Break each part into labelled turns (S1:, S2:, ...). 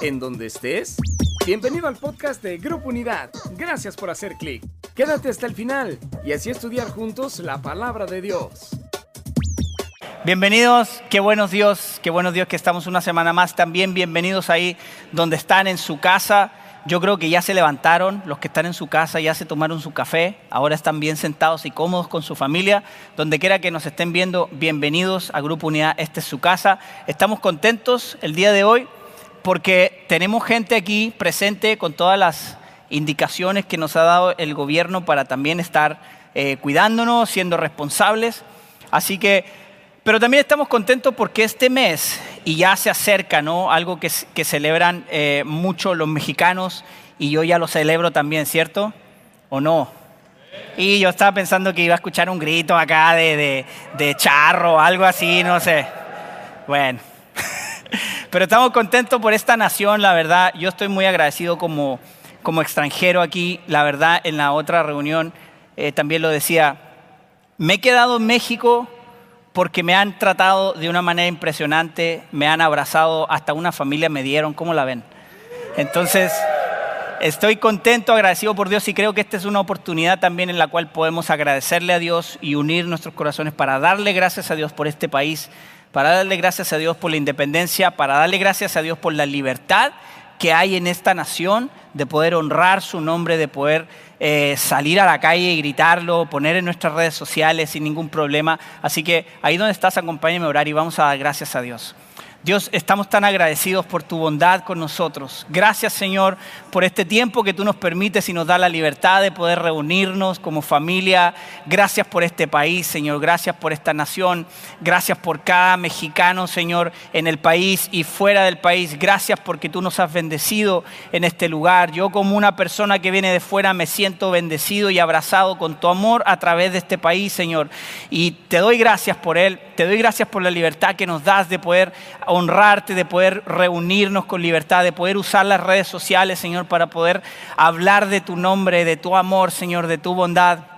S1: en donde estés. Bienvenido al podcast de Grupo Unidad. Gracias por hacer clic. Quédate hasta el final y así estudiar juntos la palabra de Dios.
S2: Bienvenidos, qué buenos Dios, qué buenos Dios que estamos una semana más. También bienvenidos ahí donde están en su casa. Yo creo que ya se levantaron, los que están en su casa ya se tomaron su café, ahora están bien sentados y cómodos con su familia. Donde quiera que nos estén viendo, bienvenidos a Grupo Unidad, esta es su casa. Estamos contentos el día de hoy porque tenemos gente aquí presente con todas las indicaciones que nos ha dado el gobierno para también estar eh, cuidándonos, siendo responsables. Así que, pero también estamos contentos porque este mes y ya se acerca, ¿no? Algo que, celebran eh, mucho los mexicanos y yo ya lo celebro también, ¿cierto? ¿O no? Y yo estaba pensando que iba a escuchar un grito acá de, de, charro, algo así, no sé. Bueno, pero estamos contentos por esta nación, la verdad. Yo estoy muy agradecido como, como extranjero aquí. La verdad, en la otra reunión eh, también lo decía. Me he quedado en México porque me han tratado de una manera impresionante, me han abrazado, hasta una familia me dieron, ¿cómo la ven? Entonces, estoy contento, agradecido por Dios y creo que esta es una oportunidad también en la cual podemos agradecerle a Dios y unir nuestros corazones para darle gracias a Dios por este país, para darle gracias a Dios por la independencia, para darle gracias a Dios por la libertad que hay en esta nación de poder honrar su nombre, de poder eh, salir a la calle y gritarlo, poner en nuestras redes sociales sin ningún problema. Así que ahí donde estás, acompáñame a orar y vamos a dar gracias a Dios. Dios, estamos tan agradecidos por tu bondad con nosotros. Gracias, Señor, por este tiempo que tú nos permites y nos da la libertad de poder reunirnos como familia. Gracias por este país, Señor. Gracias por esta nación. Gracias por cada mexicano, Señor, en el país y fuera del país. Gracias porque tú nos has bendecido en este lugar. Yo como una persona que viene de fuera me siento bendecido y abrazado con tu amor a través de este país, Señor. Y te doy gracias por él. Te doy gracias por la libertad que nos das de poder honrarte, de poder reunirnos con libertad, de poder usar las redes sociales, Señor, para poder hablar de tu nombre, de tu amor, Señor, de tu bondad.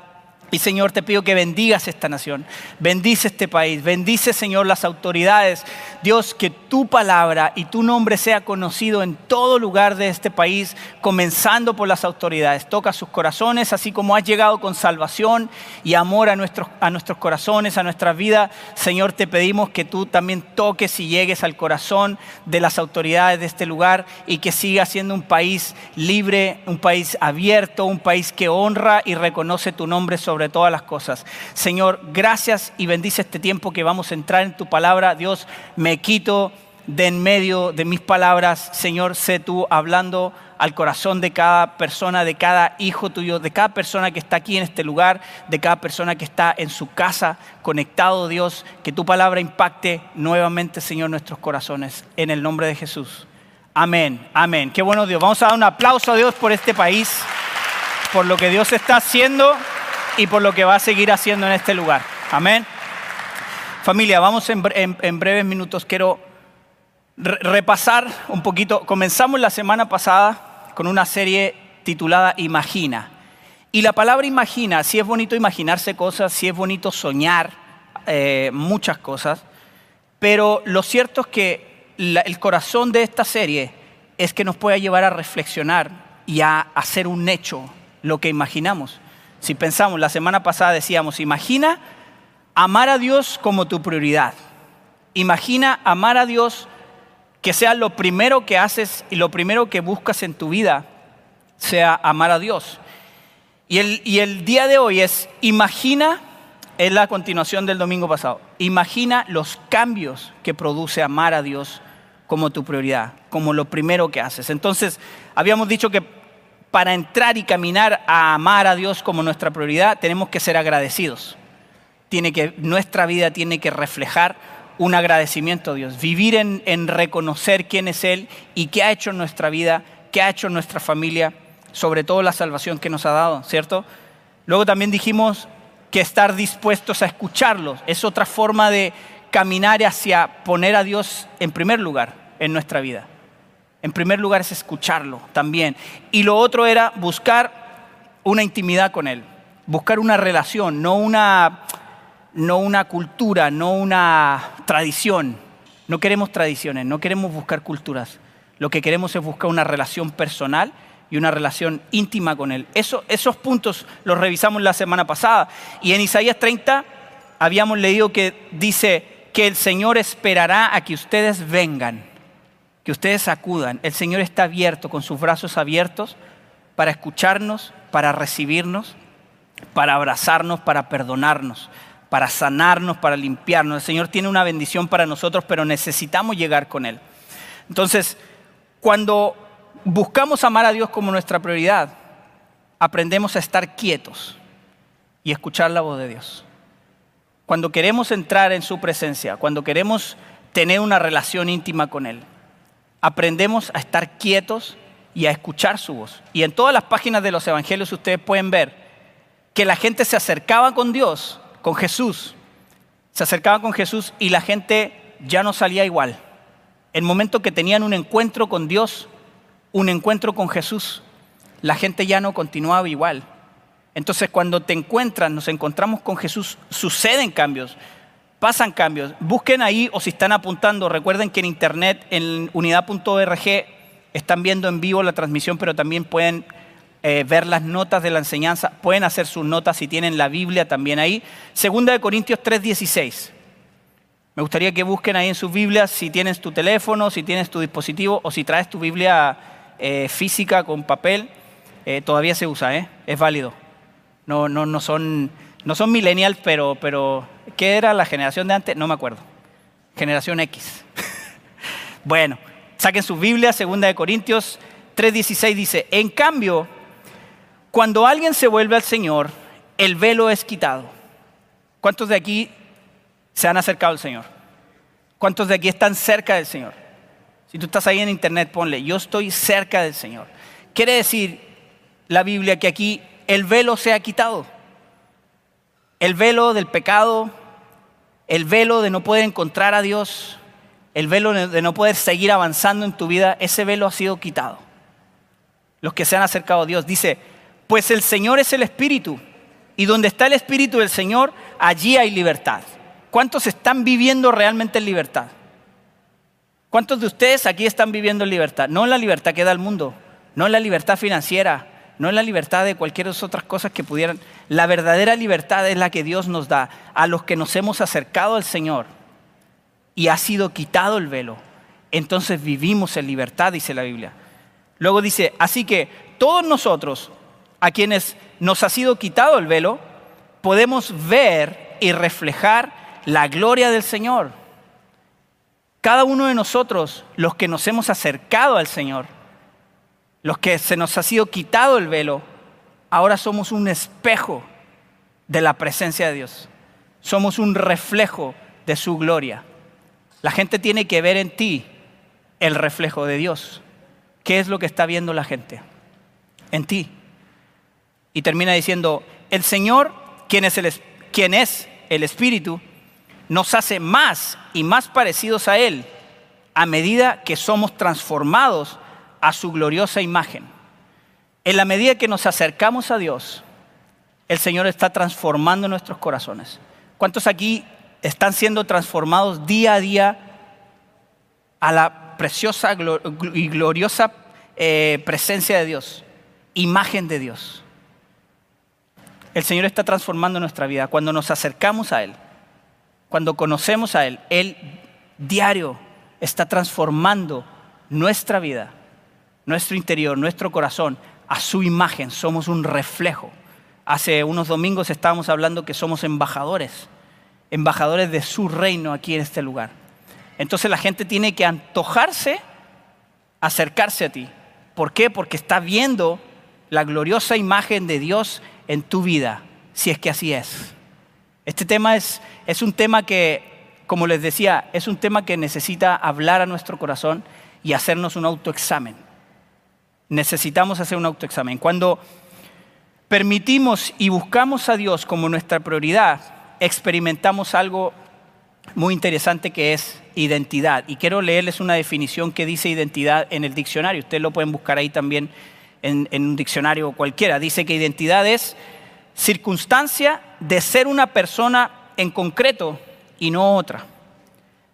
S2: Y Señor, te pido que bendigas esta nación, bendice este país, bendice Señor las autoridades. Dios, que tu palabra y tu nombre sea conocido en todo lugar de este país, comenzando por las autoridades. Toca sus corazones, así como has llegado con salvación y amor a nuestros, a nuestros corazones, a nuestra vida. Señor, te pedimos que tú también toques y llegues al corazón de las autoridades de este lugar y que siga siendo un país libre, un país abierto, un país que honra y reconoce tu nombre sobre sobre todas las cosas. Señor, gracias y bendice este tiempo que vamos a entrar en tu palabra. Dios, me quito de en medio de mis palabras. Señor, sé tú hablando al corazón de cada persona, de cada hijo tuyo, de cada persona que está aquí en este lugar, de cada persona que está en su casa, conectado, Dios, que tu palabra impacte nuevamente, Señor, nuestros corazones. En el nombre de Jesús. Amén, amén. Qué bueno Dios. Vamos a dar un aplauso a Dios por este país, por lo que Dios está haciendo y por lo que va a seguir haciendo en este lugar. Amén. Familia, vamos en, breves minutos. Quiero repasar un poquito. Comenzamos la semana pasada con una serie titulada Imagina. Y la palabra imagina, si es bonito imaginarse cosas, si es bonito soñar eh, muchas cosas, pero lo cierto es que el corazón de esta serie es que nos pueda llevar a reflexionar y a hacer un hecho lo que imaginamos. Si pensamos, la semana pasada decíamos, imagina amar a Dios como tu prioridad. Imagina amar a Dios que sea lo primero que haces y lo primero que buscas en tu vida, sea amar a Dios. Y el, y el día de hoy es, imagina, es la continuación del domingo pasado, imagina los cambios que produce amar a Dios como tu prioridad, como lo primero que haces. Entonces, habíamos dicho que para entrar y caminar a amar a Dios como nuestra prioridad, tenemos que ser agradecidos. Tiene que, nuestra vida tiene que reflejar un agradecimiento a Dios, vivir en, en reconocer quién es Él y qué ha hecho en nuestra vida, qué ha hecho en nuestra familia, sobre todo la salvación que nos ha dado, ¿cierto? Luego también dijimos que estar dispuestos a escucharlos es otra forma de caminar hacia poner a Dios en primer lugar en nuestra vida. En primer lugar es escucharlo también. Y lo otro era buscar una intimidad con Él, buscar una relación, no una, no una cultura, no una tradición. No queremos tradiciones, no queremos buscar culturas. Lo que queremos es buscar una relación personal y una relación íntima con Él. esos puntos los revisamos la semana pasada. Y en Isaías 30 habíamos leído que dice que el Señor esperará a que ustedes vengan, que ustedes acudan. El Señor está abierto, con sus brazos abiertos, para escucharnos, para recibirnos, para abrazarnos, para perdonarnos, para sanarnos, para limpiarnos. El Señor tiene una bendición para nosotros, pero necesitamos llegar con Él. Entonces, cuando buscamos amar a Dios como nuestra prioridad, aprendemos a estar quietos y escuchar la voz de Dios. Cuando queremos entrar en su presencia, cuando queremos tener una relación íntima con Él, aprendemos a estar quietos y a escuchar su voz. Y en todas las páginas de los evangelios ustedes pueden ver que la gente se acercaba con Dios, con Jesús, se acercaba con Jesús y la gente ya no salía igual. El momento que tenían un encuentro con Dios, un encuentro con Jesús, la gente ya no continuaba igual. Entonces cuando te encuentras, nos encontramos con Jesús, suceden cambios, pasan cambios. Busquen ahí o si están apuntando, recuerden que en internet, en unidad.org, están viendo en vivo la transmisión, pero también pueden eh, ver las notas de la enseñanza, pueden hacer sus notas si tienen la Biblia también ahí. Segunda de Corintios 3:16. Me gustaría que busquen ahí en sus Biblias si tienes tu teléfono, si tienes tu dispositivo o si traes tu Biblia eh, física con papel, eh, todavía se usa, es válido. No, no, no son, no son millennials, pero, pero ¿qué era la generación de antes? No me acuerdo. Generación X. bueno, saquen sus Biblias, 2 de Corintios 3:16 dice, en cambio, cuando alguien se vuelve al Señor, el velo es quitado. ¿Cuántos de aquí se han acercado al Señor? ¿Cuántos de aquí están cerca del Señor? Si tú estás ahí en internet, ponle, yo estoy cerca del Señor. Quiere decir la Biblia que aquí el velo se ha quitado. El velo del pecado, el velo de no poder encontrar a Dios, el velo de no poder seguir avanzando en tu vida, ese velo ha sido quitado. Los que se han acercado a Dios, dice, pues el Señor es el Espíritu, y donde está el Espíritu del Señor, allí hay libertad. ¿Cuántos están viviendo realmente en libertad? ¿Cuántos de ustedes aquí están viviendo en libertad? No en la libertad que da el mundo, no en la libertad financiera, no en la libertad de cualquier otras cosas que pudieran. La verdadera libertad es la que Dios nos da a los que nos hemos acercado al Señor y ha sido quitado el velo. Entonces vivimos en libertad, dice la Biblia. Luego dice, así que todos nosotros, a quienes nos ha sido quitado el velo, podemos ver y reflejar la gloria del Señor. Cada uno de nosotros, los que nos hemos acercado al Señor, los que se nos ha sido quitado el velo, ahora somos un espejo de la presencia de Dios. Somos un reflejo de su gloria. La gente tiene que ver en ti el reflejo de Dios. ¿Qué es lo que está viendo la gente? En ti. Y termina diciendo, el Señor, quien es el, quien es el Espíritu, nos hace más y más parecidos a Él a medida que somos transformados a su gloriosa imagen. En la medida que nos acercamos a Dios, el Señor está transformando nuestros corazones. ¿Cuántos aquí están siendo transformados día a día a la preciosa y gloriosa eh, presencia de Dios, imagen de Dios? El Señor está transformando nuestra vida cuando nos acercamos a Él cuando conocemos a Él, Él diario está transformando nuestra vida, nuestro interior, nuestro corazón a su imagen. Somos un reflejo. Hace unos domingos estábamos hablando que somos embajadores, embajadores de su reino aquí en este lugar. Entonces la gente tiene que antojarse, acercarse a ti. ¿Por qué? Porque está viendo la gloriosa imagen de Dios en tu vida, si es que así es. Este tema es, es un tema que, como les decía, es un tema que necesita hablar a nuestro corazón y hacernos un autoexamen. Necesitamos hacer un autoexamen. Cuando permitimos y buscamos a Dios como nuestra prioridad, experimentamos algo muy interesante que es identidad. Y quiero leerles una definición que dice identidad en el diccionario. Ustedes lo pueden buscar ahí también en, un diccionario cualquiera. Dice que identidad es circunstancia de ser una persona en concreto y no otra,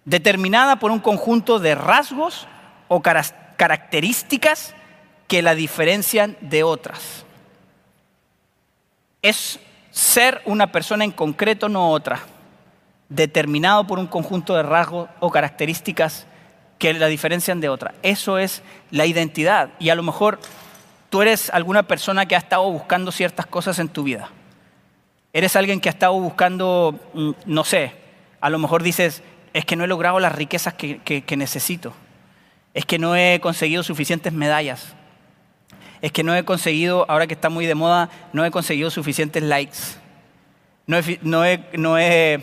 S2: determinada por un conjunto de rasgos o características que la diferencian de otras. Es ser una persona en concreto, no otra, determinado por un conjunto de rasgos o características que la diferencian de otra. Eso es la identidad. Y a lo mejor tú eres alguna persona que ha estado buscando ciertas cosas en tu vida. Eres alguien que ha estado buscando, mm, no sé, a lo mejor dices, es que no he logrado las riquezas que, que necesito. Es que no he conseguido suficientes medallas es que no he conseguido, ahora que está muy de moda, no he conseguido suficientes likes. No he, no he, no he,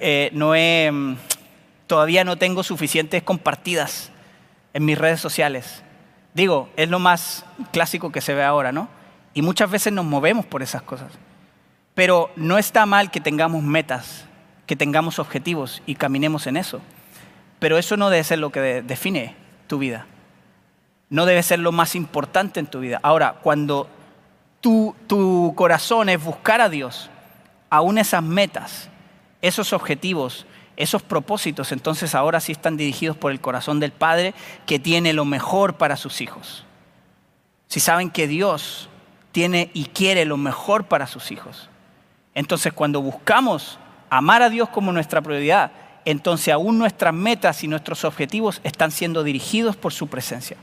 S2: eh, no he mm, todavía no tengo suficientes compartidas en mis redes sociales. Digo, es lo más clásico que se ve ahora, ¿no? Y muchas veces nos movemos por esas cosas. Pero no está mal que tengamos metas, que tengamos objetivos y caminemos en eso. Pero eso no debe ser lo que define tu vida no debe ser lo más importante en tu vida. Ahora, cuando tu, corazón es buscar a Dios, aún esas metas, esos objetivos, esos propósitos, entonces ahora sí están dirigidos por el corazón del Padre que tiene lo mejor para sus hijos. Si saben que Dios tiene y quiere lo mejor para sus hijos. Entonces cuando buscamos amar a Dios como nuestra prioridad, entonces aún nuestras metas y nuestros objetivos están siendo dirigidos por su presencia.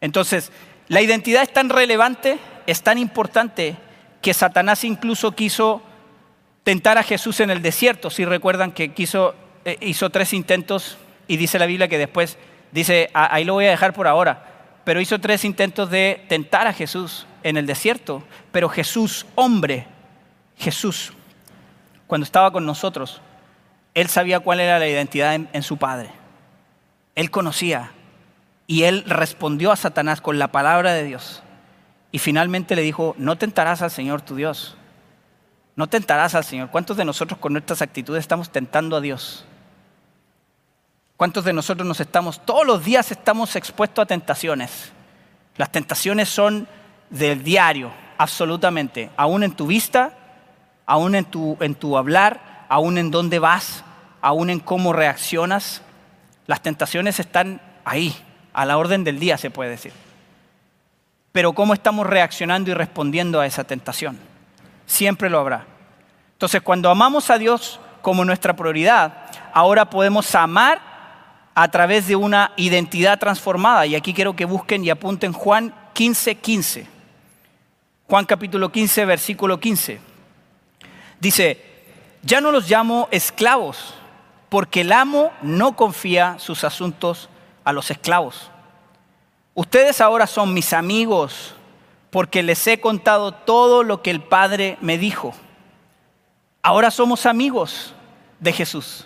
S2: Entonces, la identidad es tan relevante, es tan importante, que Satanás incluso quiso tentar a Jesús en el desierto. Si recuerdan que quiso, eh, hizo tres intentos y dice la Biblia que después dice, ahí lo voy a dejar por ahora, pero hizo tres intentos de tentar a Jesús en el desierto. Pero Jesús, hombre, Jesús, cuando estaba con nosotros, él sabía cuál era la identidad en su Padre. Él conocía y él respondió a Satanás con la palabra de Dios. Y finalmente le dijo, no tentarás al Señor tu Dios. No tentarás al Señor. ¿Cuántos de nosotros con nuestras actitudes estamos tentando a Dios? ¿Cuántos de nosotros nos estamos, todos los días estamos expuestos a tentaciones? Las tentaciones son del diario, absolutamente. Aún en tu vista, aún en tu, en tu hablar, aún en dónde vas, aún en cómo reaccionas. Las tentaciones están ahí a la orden del día, se puede decir. Pero cómo estamos reaccionando y respondiendo a esa tentación. Siempre lo habrá. Entonces, cuando amamos a Dios como nuestra prioridad, ahora podemos amar a través de una identidad transformada. Y aquí quiero que busquen y apunten Juan 15, 15. Juan capítulo 15, versículo 15. Dice, ya no los llamo esclavos, porque el amo no confía sus asuntos a los esclavos. Ustedes ahora son mis amigos porque les he contado todo lo que el Padre me dijo. Ahora somos amigos de Jesús.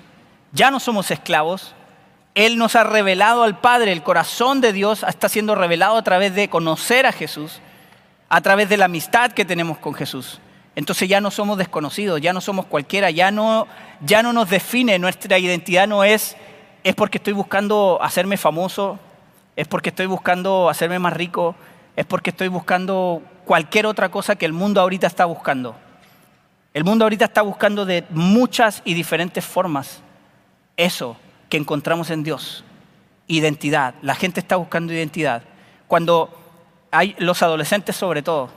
S2: Ya no somos esclavos. Él nos ha revelado al Padre. El corazón de Dios está siendo revelado a través de conocer a Jesús, a través de la amistad que tenemos con Jesús. Entonces ya no somos desconocidos, ya no somos cualquiera, ya no, ya no nos define, nuestra identidad no es es porque estoy buscando hacerme famoso, es porque estoy buscando hacerme más rico, es porque estoy buscando cualquier otra cosa que el mundo ahorita está buscando. El mundo ahorita está buscando de muchas y diferentes formas eso que encontramos en Dios, identidad. La gente está buscando identidad. Cuando hay los adolescentes sobre todo,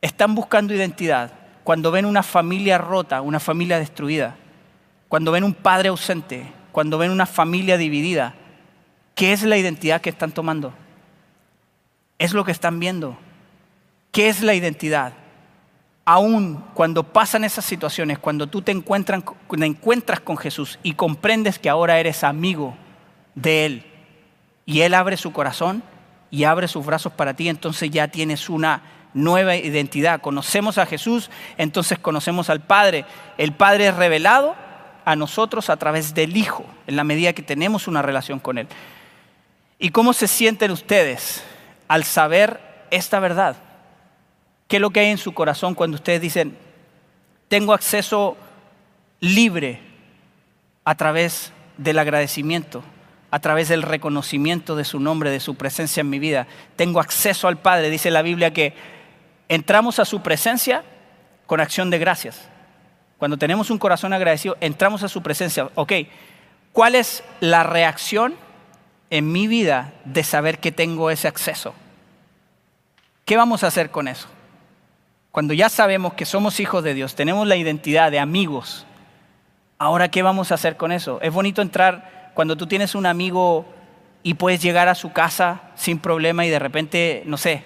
S2: están buscando identidad. Cuando ven una familia rota, una familia destruida, cuando ven un padre ausente, cuando ven una familia dividida, ¿qué es la identidad que están tomando? Es lo que están viendo. ¿Qué es la identidad? Aún cuando pasan esas situaciones, cuando tú te encuentras, con Jesús y comprendes que ahora eres amigo de Él y Él abre su corazón y abre sus brazos para ti, entonces ya tienes una nueva identidad. Conocemos a Jesús, entonces conocemos al Padre. El Padre es revelado a nosotros a través del Hijo, en la medida que tenemos una relación con Él. ¿Y cómo se sienten ustedes al saber esta verdad? ¿Qué es lo que hay en su corazón cuando ustedes dicen, tengo acceso libre a través del agradecimiento, a través del reconocimiento de su nombre, de su presencia en mi vida? Tengo acceso al Padre. Dice la Biblia que entramos a su presencia con acción de gracias. Cuando tenemos un corazón agradecido, entramos a su presencia. Ok, ¿cuál es la reacción en mi vida de saber que tengo ese acceso. ¿Qué vamos a hacer con eso? Cuando ya sabemos que somos hijos de Dios, tenemos la identidad de amigos, ahora ¿qué vamos a hacer con eso? Es bonito entrar cuando tú tienes un amigo y puedes llegar a su casa sin problema y de repente, no sé,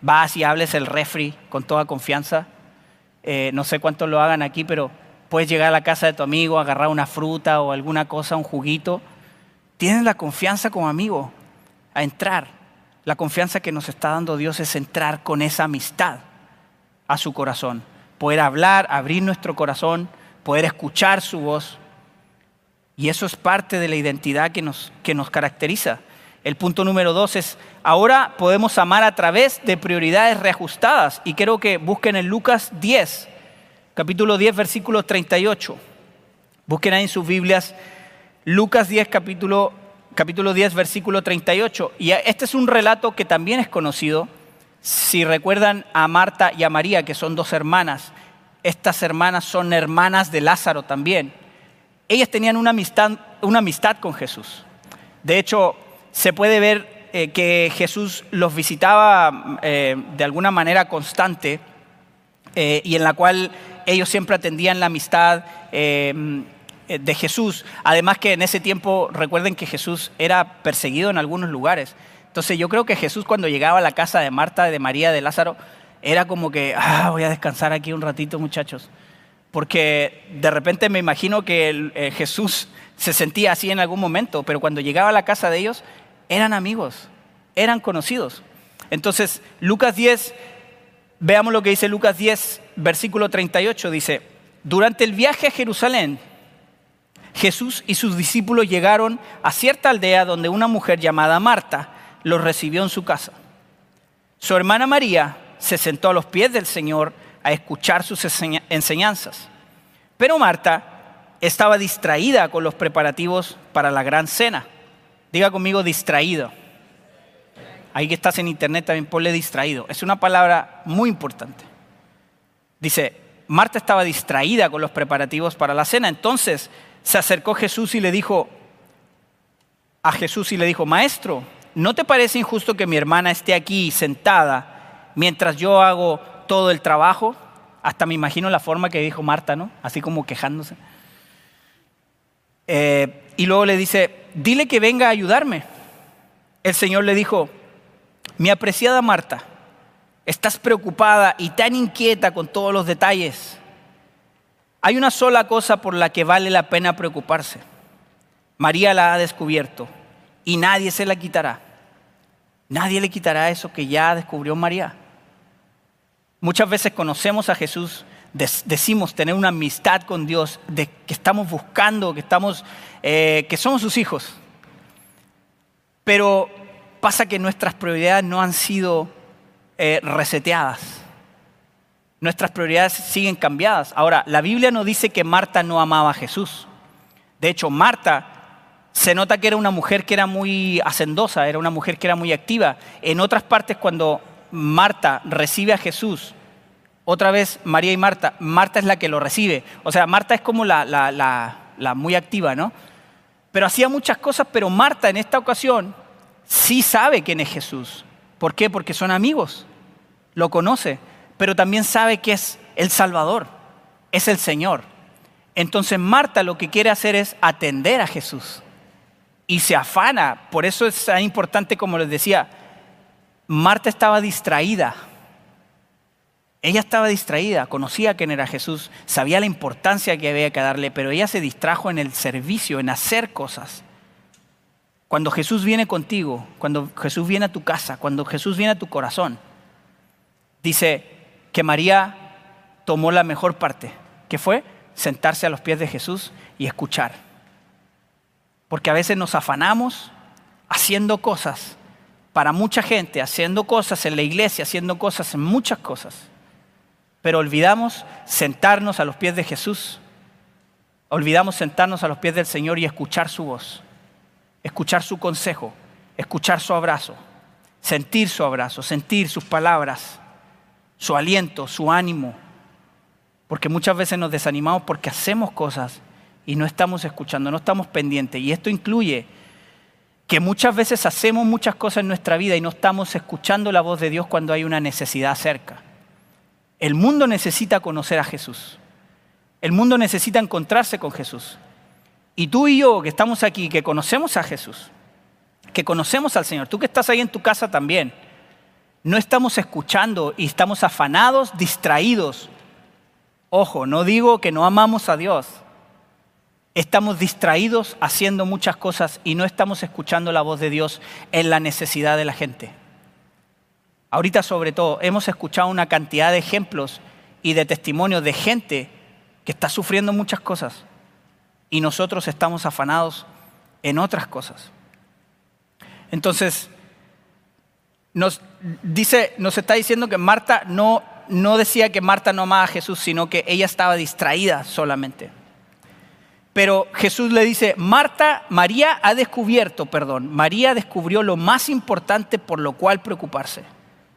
S2: vas y hables el refri con toda confianza. Eh, no sé cuántos lo hagan aquí, pero puedes llegar a la casa de tu amigo, agarrar una fruta o alguna cosa, un juguito. Tienes la confianza como amigo a entrar. La confianza que nos está dando Dios es entrar con esa amistad a su corazón. Poder hablar, abrir nuestro corazón, poder escuchar su voz. Y eso es parte de la identidad que nos, que nos caracteriza. El punto número dos es, ahora podemos amar a través de prioridades reajustadas. Y quiero que busquen en Lucas 10, capítulo 10, versículo 38. Busquen ahí en sus Biblias Lucas 10, capítulo, capítulo 10, versículo 38. Y este es un relato que también es conocido. Si recuerdan a Marta y a María, que son dos hermanas, estas hermanas son hermanas de Lázaro también. Ellas tenían una amistad, una amistad con Jesús. De hecho, se puede ver eh, que Jesús los visitaba eh, de alguna manera constante eh, y en la cual ellos siempre atendían la amistad eh, de Jesús. Además que en ese tiempo recuerden que Jesús era perseguido en algunos lugares. Entonces yo creo que Jesús cuando llegaba a la casa de Marta, de María, de Lázaro, era como que, ah, voy a descansar aquí un ratito muchachos. Porque de repente me imagino que Jesús se sentía así en algún momento, pero cuando llegaba a la casa de ellos, eran amigos, eran conocidos. Entonces, Lucas 10, veamos lo que dice Lucas 10, versículo 38, dice, durante el viaje a Jerusalén, Jesús y sus discípulos llegaron a cierta aldea donde una mujer llamada Marta los recibió en su casa. Su hermana María se sentó a los pies del Señor a escuchar sus enseñanzas. Pero Marta estaba distraída con los preparativos para la gran cena. Diga conmigo distraído. Ahí que estás en internet también ponle distraído. Es una palabra muy importante. Dice, Marta estaba distraída con los preparativos para la cena. Entonces se acercó Jesús y le dijo a Jesús y le dijo, Maestro, ¿no te parece injusto que mi hermana esté aquí sentada mientras yo hago todo el trabajo? Hasta me imagino la forma que dijo Marta, ¿no? Así como quejándose. Eh, y luego le dice, dile que venga a ayudarme. El Señor le dijo, mi apreciada Marta, estás preocupada y tan inquieta con todos los detalles. Hay una sola cosa por la que vale la pena preocuparse. María la ha descubierto y nadie se la quitará. Nadie le quitará eso que ya descubrió María. Muchas veces conocemos a Jesús, decimos tener una amistad con Dios, de que estamos buscando, que, estamos, eh, que somos sus hijos. Pero pasa que nuestras prioridades no han sido eh, reseteadas nuestras prioridades siguen cambiadas. Ahora, la Biblia no dice que Marta no amaba a Jesús. De hecho, Marta se nota que era una mujer que era muy hacendosa, era una mujer que era muy activa. En otras partes, cuando Marta recibe a Jesús, otra vez María y Marta, Marta es la que lo recibe. O sea, Marta es como la, muy activa, ¿no? Pero hacía muchas cosas, pero Marta en esta ocasión sí sabe quién es Jesús. ¿Por qué? Porque son amigos, lo conoce pero también sabe que es el Salvador, es el Señor. Entonces Marta lo que quiere hacer es atender a Jesús y se afana. Por eso es tan importante, como les decía, Marta estaba distraída. Ella estaba distraída, conocía quién era Jesús, sabía la importancia que había que darle, pero ella se distrajo en el servicio, en hacer cosas. Cuando Jesús viene contigo, cuando Jesús viene a tu casa, cuando Jesús viene a tu corazón, dice, que María tomó la mejor parte, que fue sentarse a los pies de Jesús y escuchar. Porque a veces nos afanamos haciendo cosas para mucha gente, haciendo cosas en la iglesia, haciendo cosas en muchas cosas. Pero olvidamos sentarnos a los pies de Jesús. Olvidamos sentarnos a los pies del Señor y escuchar su voz, escuchar su consejo, escuchar su abrazo, sentir su abrazo, sentir sus palabras su aliento, su ánimo. Porque muchas veces nos desanimamos porque hacemos cosas y no estamos escuchando, no estamos pendientes. Y esto incluye que muchas veces hacemos muchas cosas en nuestra vida y no estamos escuchando la voz de Dios cuando hay una necesidad cerca. El mundo necesita conocer a Jesús. El mundo necesita encontrarse con Jesús. Y tú y yo que estamos aquí, que conocemos a Jesús, que conocemos al Señor, tú que estás ahí en tu casa también, no estamos escuchando y estamos afanados, distraídos. Ojo, no digo que no amamos a Dios. Estamos distraídos haciendo muchas cosas y no estamos escuchando la voz de Dios en la necesidad de la gente. Ahorita sobre todo hemos escuchado una cantidad de ejemplos y de testimonios de gente que está sufriendo muchas cosas y nosotros estamos afanados en otras cosas. Entonces, nos, dice, nos está diciendo que Marta no, no decía que Marta no amaba a Jesús, sino que ella estaba distraída solamente. Pero Jesús le dice, Marta, María ha descubierto, perdón, María descubrió lo más importante por lo cual preocuparse,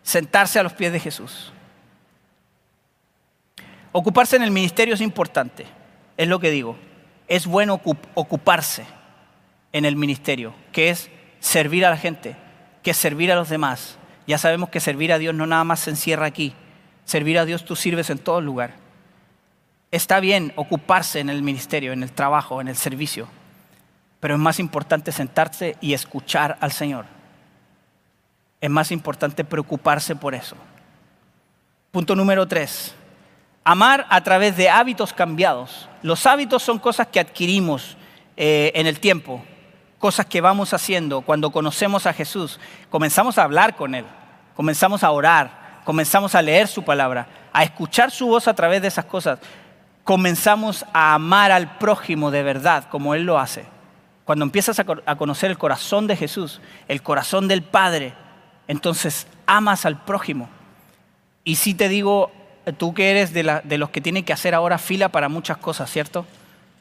S2: sentarse a los pies de Jesús. Ocuparse en el ministerio es importante, es lo que digo. Es bueno ocuparse en el ministerio, que es servir a la gente, que es servir a los demás. Ya sabemos que servir a Dios no nada más se encierra aquí. Servir a Dios tú sirves en todo lugar. Está bien ocuparse en el ministerio, en el trabajo, en el servicio, pero es más importante sentarse y escuchar al Señor. Es más importante preocuparse por eso. Punto número tres. Amar a través de hábitos cambiados. Los hábitos son cosas que adquirimos eh, en el tiempo, cosas que vamos haciendo cuando conocemos a Jesús. Comenzamos a hablar con Él, comenzamos a orar, comenzamos a leer su palabra, a escuchar su voz a través de esas cosas. Comenzamos a amar al prójimo de verdad, como Él lo hace. Cuando empiezas a conocer el corazón de Jesús, el corazón del Padre, entonces amas al prójimo. Y si te digo, tú que eres de, los que tienen que hacer ahora fila para muchas cosas, ¿cierto?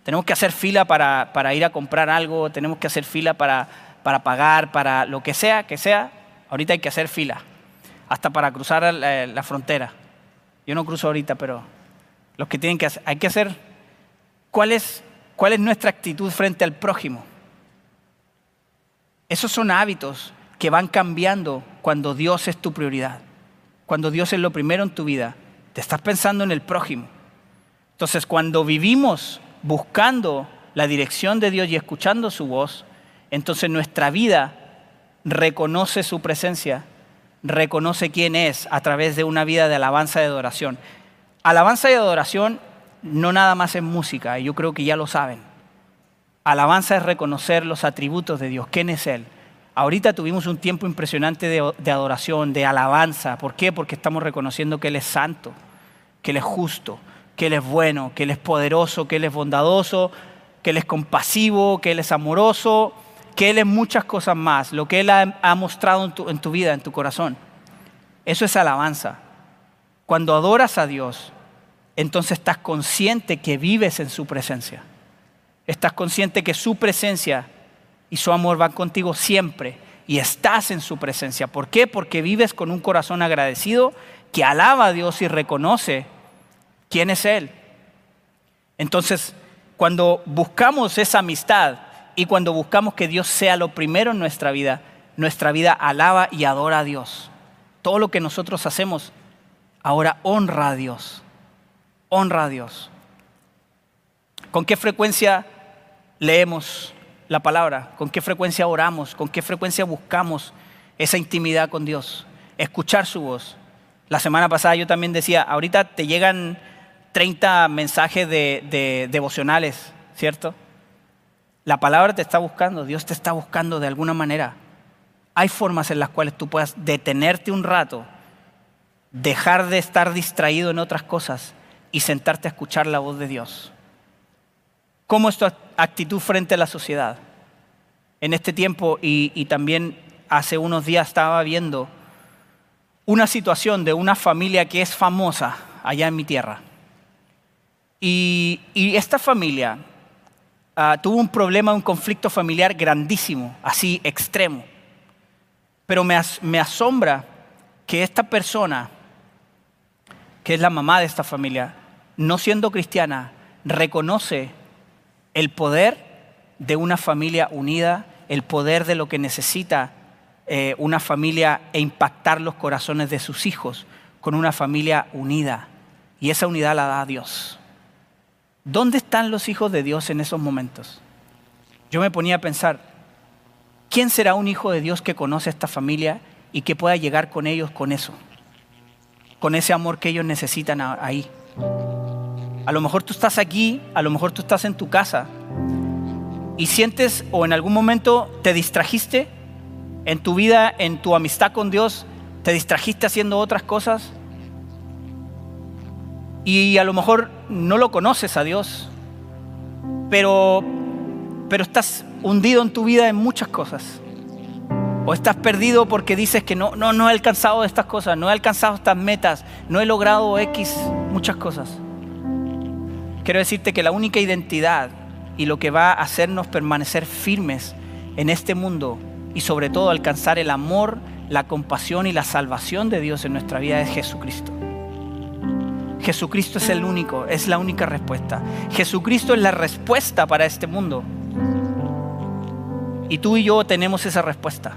S2: Tenemos que hacer fila para, ir a comprar algo, tenemos que hacer fila para, pagar, para lo que sea que sea. Ahorita hay que hacer fila, hasta para cruzar la, frontera. Yo no cruzo ahorita, pero los que tienen que hacer, hay que hacer, ¿cuál es, cuál es nuestra actitud frente al prójimo? Esos son hábitos que van cambiando cuando Dios es tu prioridad, cuando Dios es lo primero en tu vida te estás pensando en el prójimo. Entonces, cuando vivimos buscando la dirección de Dios y escuchando su voz, entonces nuestra vida reconoce su presencia, reconoce quién es a través de una vida de alabanza y adoración. Alabanza y adoración no nada más es música, yo creo que ya lo saben. Alabanza es reconocer los atributos de Dios, quién es Él. Ahorita tuvimos un tiempo impresionante de, adoración, de alabanza. ¿Por qué? Porque estamos reconociendo que Él es santo que Él es justo, que Él es bueno, que Él es poderoso, que Él es bondadoso, que Él es compasivo, que Él es amoroso, que Él es muchas cosas más, lo que Él ha, mostrado en tu, en tu vida, en tu corazón. Eso es alabanza. Cuando adoras a Dios, entonces estás consciente que vives en su presencia. Estás consciente que su presencia y su amor van contigo siempre y estás en su presencia. ¿Por qué? Porque vives con un corazón agradecido que alaba a Dios y reconoce quién es Él. Entonces, cuando buscamos esa amistad y cuando buscamos que Dios sea lo primero en nuestra vida, nuestra vida alaba y adora a Dios. Todo lo que nosotros hacemos ahora honra a Dios. Honra a Dios. ¿Con qué frecuencia leemos la palabra? ¿Con qué frecuencia oramos? ¿Con qué frecuencia buscamos esa intimidad con Dios? Escuchar su voz. La semana pasada yo también decía, ahorita te llegan 30 mensajes de, devocionales, ¿cierto? La palabra te está buscando, Dios te está buscando de alguna manera. Hay formas en las cuales tú puedas detenerte un rato, dejar de estar distraído en otras cosas y sentarte a escuchar la voz de Dios. ¿Cómo es tu actitud frente a la sociedad? En este tiempo y, también hace unos días estaba viendo una situación de una familia que es famosa allá en mi tierra. Y, esta familia ah, tuvo un problema, un conflicto familiar grandísimo, así extremo. Pero me, me asombra que esta persona, que es la mamá de esta familia, no siendo cristiana, reconoce el poder de una familia unida el poder de lo que necesita eh, una familia e impactar los corazones de sus hijos con una familia unida. Y esa unidad la da Dios. ¿Dónde están los hijos de Dios en esos momentos? Yo me ponía a pensar, ¿quién será un hijo de Dios que conoce esta familia y que pueda llegar con ellos con eso? Con ese amor que ellos necesitan ahí. A lo mejor tú estás aquí, a lo mejor tú estás en tu casa y sientes o en algún momento te distrajiste en tu vida, en tu amistad con Dios, te distrajiste haciendo otras cosas y a lo mejor no lo conoces a Dios, pero, pero estás hundido en tu vida en muchas cosas. O estás perdido porque dices que no, no, no he alcanzado estas cosas, no he alcanzado estas metas, no he logrado X, muchas cosas. Quiero decirte que la única identidad y lo que va a hacernos permanecer firmes en este mundo y sobre todo alcanzar el amor, la compasión y la salvación de Dios en nuestra vida es Jesucristo. Jesucristo es el único, es la única respuesta. Jesucristo es la respuesta para este mundo. Y tú y yo tenemos esa respuesta.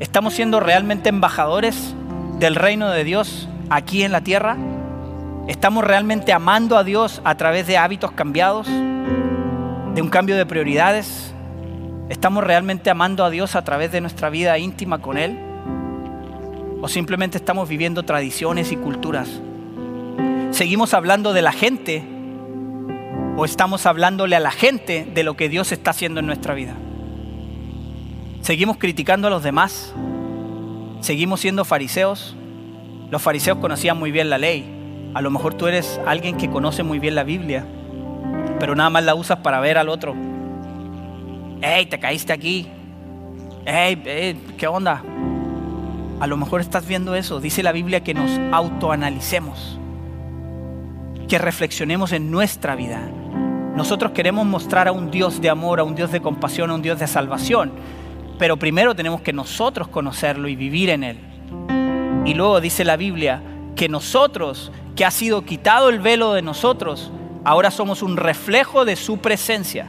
S2: ¿Estamos siendo realmente embajadores del reino de Dios aquí en la tierra? ¿Estamos realmente amando a Dios a través de hábitos cambiados? ¿De un cambio de prioridades? ¿Estamos realmente amando a Dios a través de nuestra vida íntima con Él? ¿O simplemente estamos viviendo tradiciones y culturas? ¿Seguimos hablando de la gente o estamos hablándole a la gente de lo que Dios está haciendo en nuestra vida? ¿Seguimos criticando a los demás? ¿Seguimos siendo fariseos? Los fariseos conocían muy bien la ley. A lo mejor tú eres alguien que conoce muy bien la Biblia, pero nada más la usas para ver al otro hey, te caíste aquí, hey, ¿qué onda? A lo mejor estás viendo eso. Dice la Biblia que nos autoanalicemos, que reflexionemos en nuestra vida. Nosotros queremos mostrar a un Dios de amor, a un Dios de compasión, a un Dios de salvación, pero primero tenemos que nosotros conocerlo y vivir en Él. Y luego dice la Biblia que nosotros, que ha sido quitado el velo de nosotros, ahora somos un reflejo de su presencia.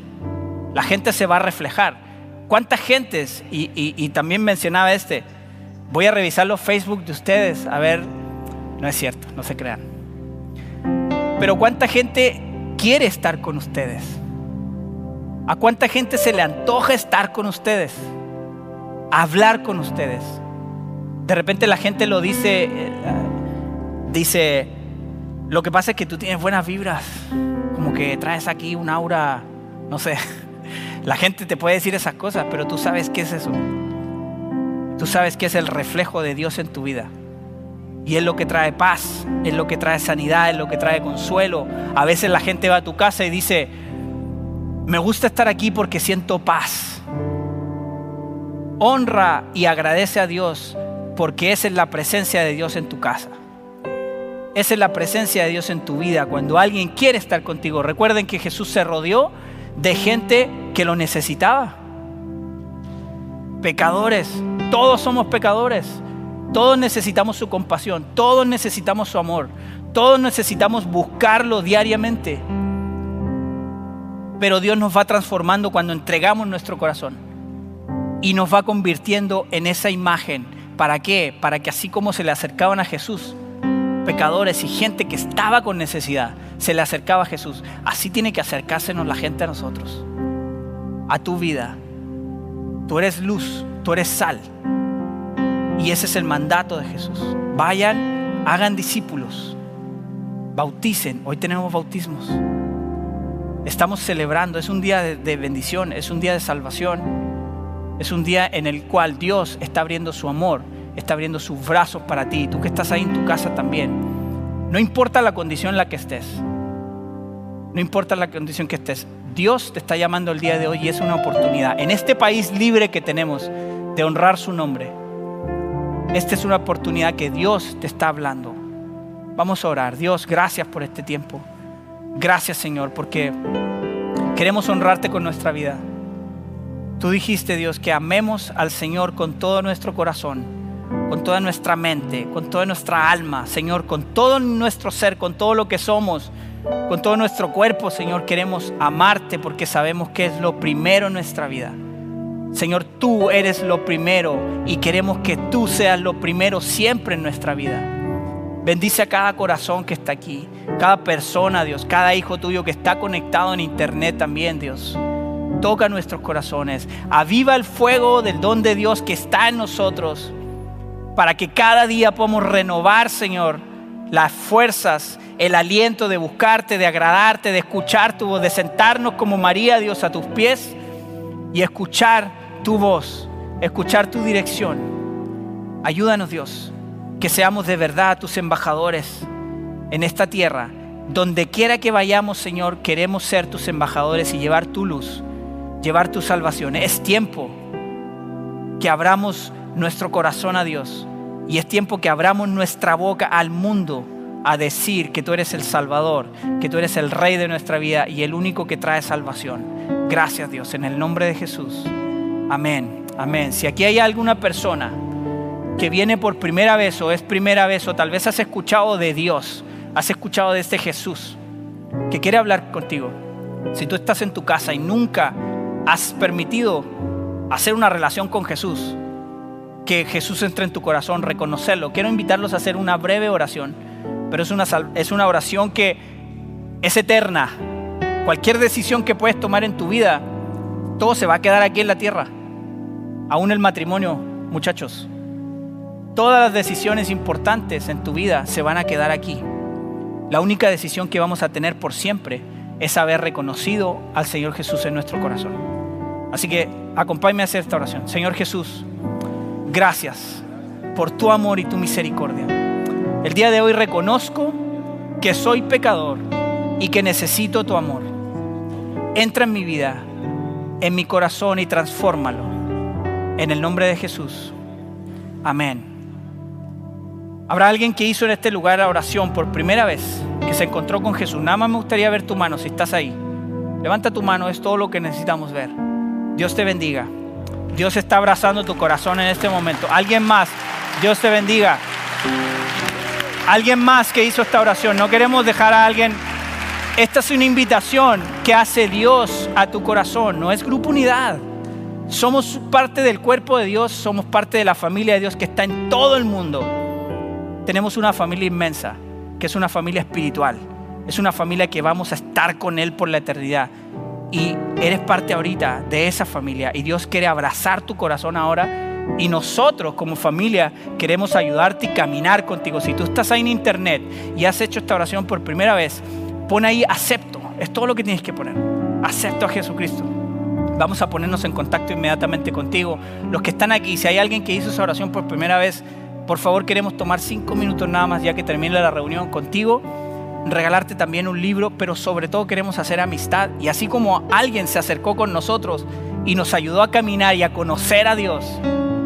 S2: La gente se va a reflejar. ¿Cuántas gentes? Y, también mencionaba este, voy a revisar los Facebook de ustedes, a ver, no es cierto, no se crean. Pero ¿cuánta gente quiere estar con ustedes? ¿A cuánta gente se le antoja estar con ustedes? Hablar con ustedes. De repente la gente lo dice, eh, dice, lo que pasa es que tú tienes buenas vibras, como que traes aquí un aura, no sé, la gente te puede decir esas cosas, pero tú sabes qué es eso. Tú sabes que es el reflejo de Dios en tu vida. Y es lo que trae paz, es lo que trae sanidad, es lo que trae consuelo. A veces la gente va a tu casa y dice, me gusta estar aquí porque siento paz. Honra y agradece a Dios porque esa es la presencia de Dios en tu casa. Esa es la presencia de Dios en tu vida. Cuando alguien quiere estar contigo, recuerden que Jesús se rodeó de gente que lo necesitaba. Pecadores, todos somos pecadores. Todos necesitamos su compasión, todos necesitamos su amor, todos necesitamos buscarlo diariamente. Pero Dios nos va transformando cuando entregamos nuestro corazón y nos va convirtiendo en esa imagen. ¿Para qué? Para que así como se le acercaban a Jesús, pecadores y gente que estaba con necesidad, se le acercaba a Jesús. Así tiene que acercársenos la gente a nosotros, a tu vida. Tú eres luz, tú eres sal. Y ese es el mandato de Jesús. Vayan, hagan discípulos, bauticen. Hoy tenemos bautismos. Estamos celebrando, es un día de, de bendición, es un día de salvación, es un día en el cual Dios está abriendo su amor está abriendo sus brazos para ti. Tú que estás ahí en tu casa también. No importa la condición en la que estés. No importa la condición que estés. Dios te está llamando el día de hoy y es una oportunidad. En este país libre que tenemos de honrar su nombre. Esta es una oportunidad que Dios te está hablando. Vamos a orar. Dios, gracias por este tiempo. Gracias Señor, porque queremos honrarte con nuestra vida. Tú dijiste, Dios, que amemos al Señor con todo nuestro corazón con toda nuestra mente, con toda nuestra alma, Señor, con todo nuestro ser, con todo lo que somos, con todo nuestro cuerpo, Señor, queremos amarte porque sabemos que es lo primero en nuestra vida. Señor, tú eres lo primero y queremos que tú seas lo primero siempre en nuestra vida. Bendice a cada corazón que está aquí, cada persona, Dios, cada hijo tuyo que está conectado en internet también, Dios. Toca nuestros corazones, aviva el fuego del don de Dios que está en nosotros, para que cada día podamos renovar, Señor, las fuerzas, el aliento de buscarte, de agradarte, de escuchar tu voz, de sentarnos como María, Dios, a tus pies y escuchar tu voz, escuchar tu dirección. Ayúdanos, Dios, que seamos de verdad tus embajadores en esta tierra. Donde quiera que vayamos, Señor, queremos ser tus embajadores y llevar tu luz, llevar tu salvación. Es tiempo que abramos nuestro corazón a Dios y es tiempo que abramos nuestra boca al mundo a decir que tú eres el Salvador, que tú eres el Rey de nuestra vida y el único que trae salvación. Gracias Dios, en el nombre de Jesús. Amén, amén. Si aquí hay alguna persona que viene por primera vez o es primera vez o tal vez has escuchado de Dios, has escuchado de este Jesús que quiere hablar contigo. Si tú estás en tu casa y nunca has permitido hacer una relación con Jesús, que Jesús entre en tu corazón, reconocerlo. Quiero invitarlos a hacer una breve oración, pero es una, es una oración que es eterna. Cualquier decisión que puedes tomar en tu vida, todo se va a quedar aquí en la tierra. Aún el matrimonio, muchachos. Todas las decisiones importantes en tu vida se van a quedar aquí. La única decisión que vamos a tener por siempre es haber reconocido al Señor Jesús en nuestro corazón. Así que acompáñame a hacer esta oración. Señor Jesús, Gracias por tu amor y tu misericordia. El día de hoy reconozco que soy pecador y que necesito tu amor. Entra en mi vida, en mi corazón y transfórmalo. En el nombre de Jesús. Amén. Habrá alguien que hizo en este lugar la oración por primera vez, que se encontró con Jesús. Nada más me gustaría ver tu mano si estás ahí. Levanta tu mano, es todo lo que necesitamos ver. Dios te bendiga. Dios está abrazando tu corazón en este momento. Alguien más, Dios te bendiga. Alguien más que hizo esta oración. No queremos dejar a alguien. Esta es una invitación que hace Dios a tu corazón. No es grupo unidad. Somos parte del cuerpo de Dios, somos parte de la familia de Dios que está en todo el mundo. Tenemos una familia inmensa, que es una familia espiritual. Es una familia que vamos a estar con Él por la eternidad y eres parte ahorita de esa familia y Dios quiere abrazar tu corazón ahora y nosotros como familia queremos ayudarte y caminar contigo. Si tú estás ahí en internet y has hecho esta oración por primera vez, pon ahí acepto. Es todo lo que tienes que poner. Acepto a Jesucristo. Vamos a ponernos en contacto inmediatamente contigo. Los que están aquí, si hay alguien que hizo esa oración por primera vez, por favor queremos tomar cinco minutos nada más ya que termine la reunión contigo regalarte también un libro, pero sobre todo queremos hacer amistad. Y así como alguien se acercó con nosotros y nos ayudó a caminar y a conocer a Dios,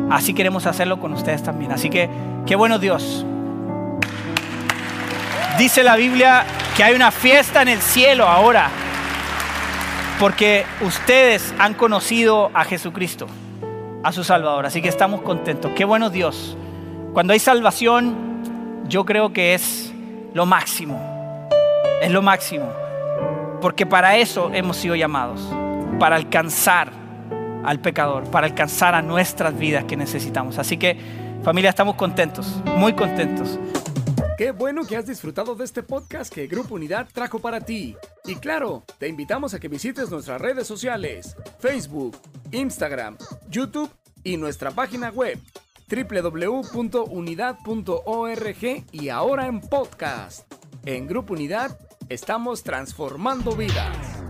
S2: así queremos hacerlo con ustedes también. Así que, qué bueno Dios. Dice la Biblia que hay una fiesta en el cielo ahora, porque ustedes han conocido a Jesucristo, a su Salvador. Así que estamos contentos. Qué bueno Dios. Cuando hay salvación, yo creo que es lo máximo es lo máximo. Porque para eso hemos sido llamados. Para alcanzar al pecador, para alcanzar a nuestras vidas que necesitamos. Así que familia, estamos contentos, muy contentos.
S1: Qué bueno que has disfrutado de este podcast que Grupo Unidad trajo para ti. Y claro, te invitamos a que visites nuestras redes sociales, Facebook, Instagram, YouTube y nuestra página web www.unidad.org y ahora en podcast. En Grupo Unidad Estamos transformando vidas.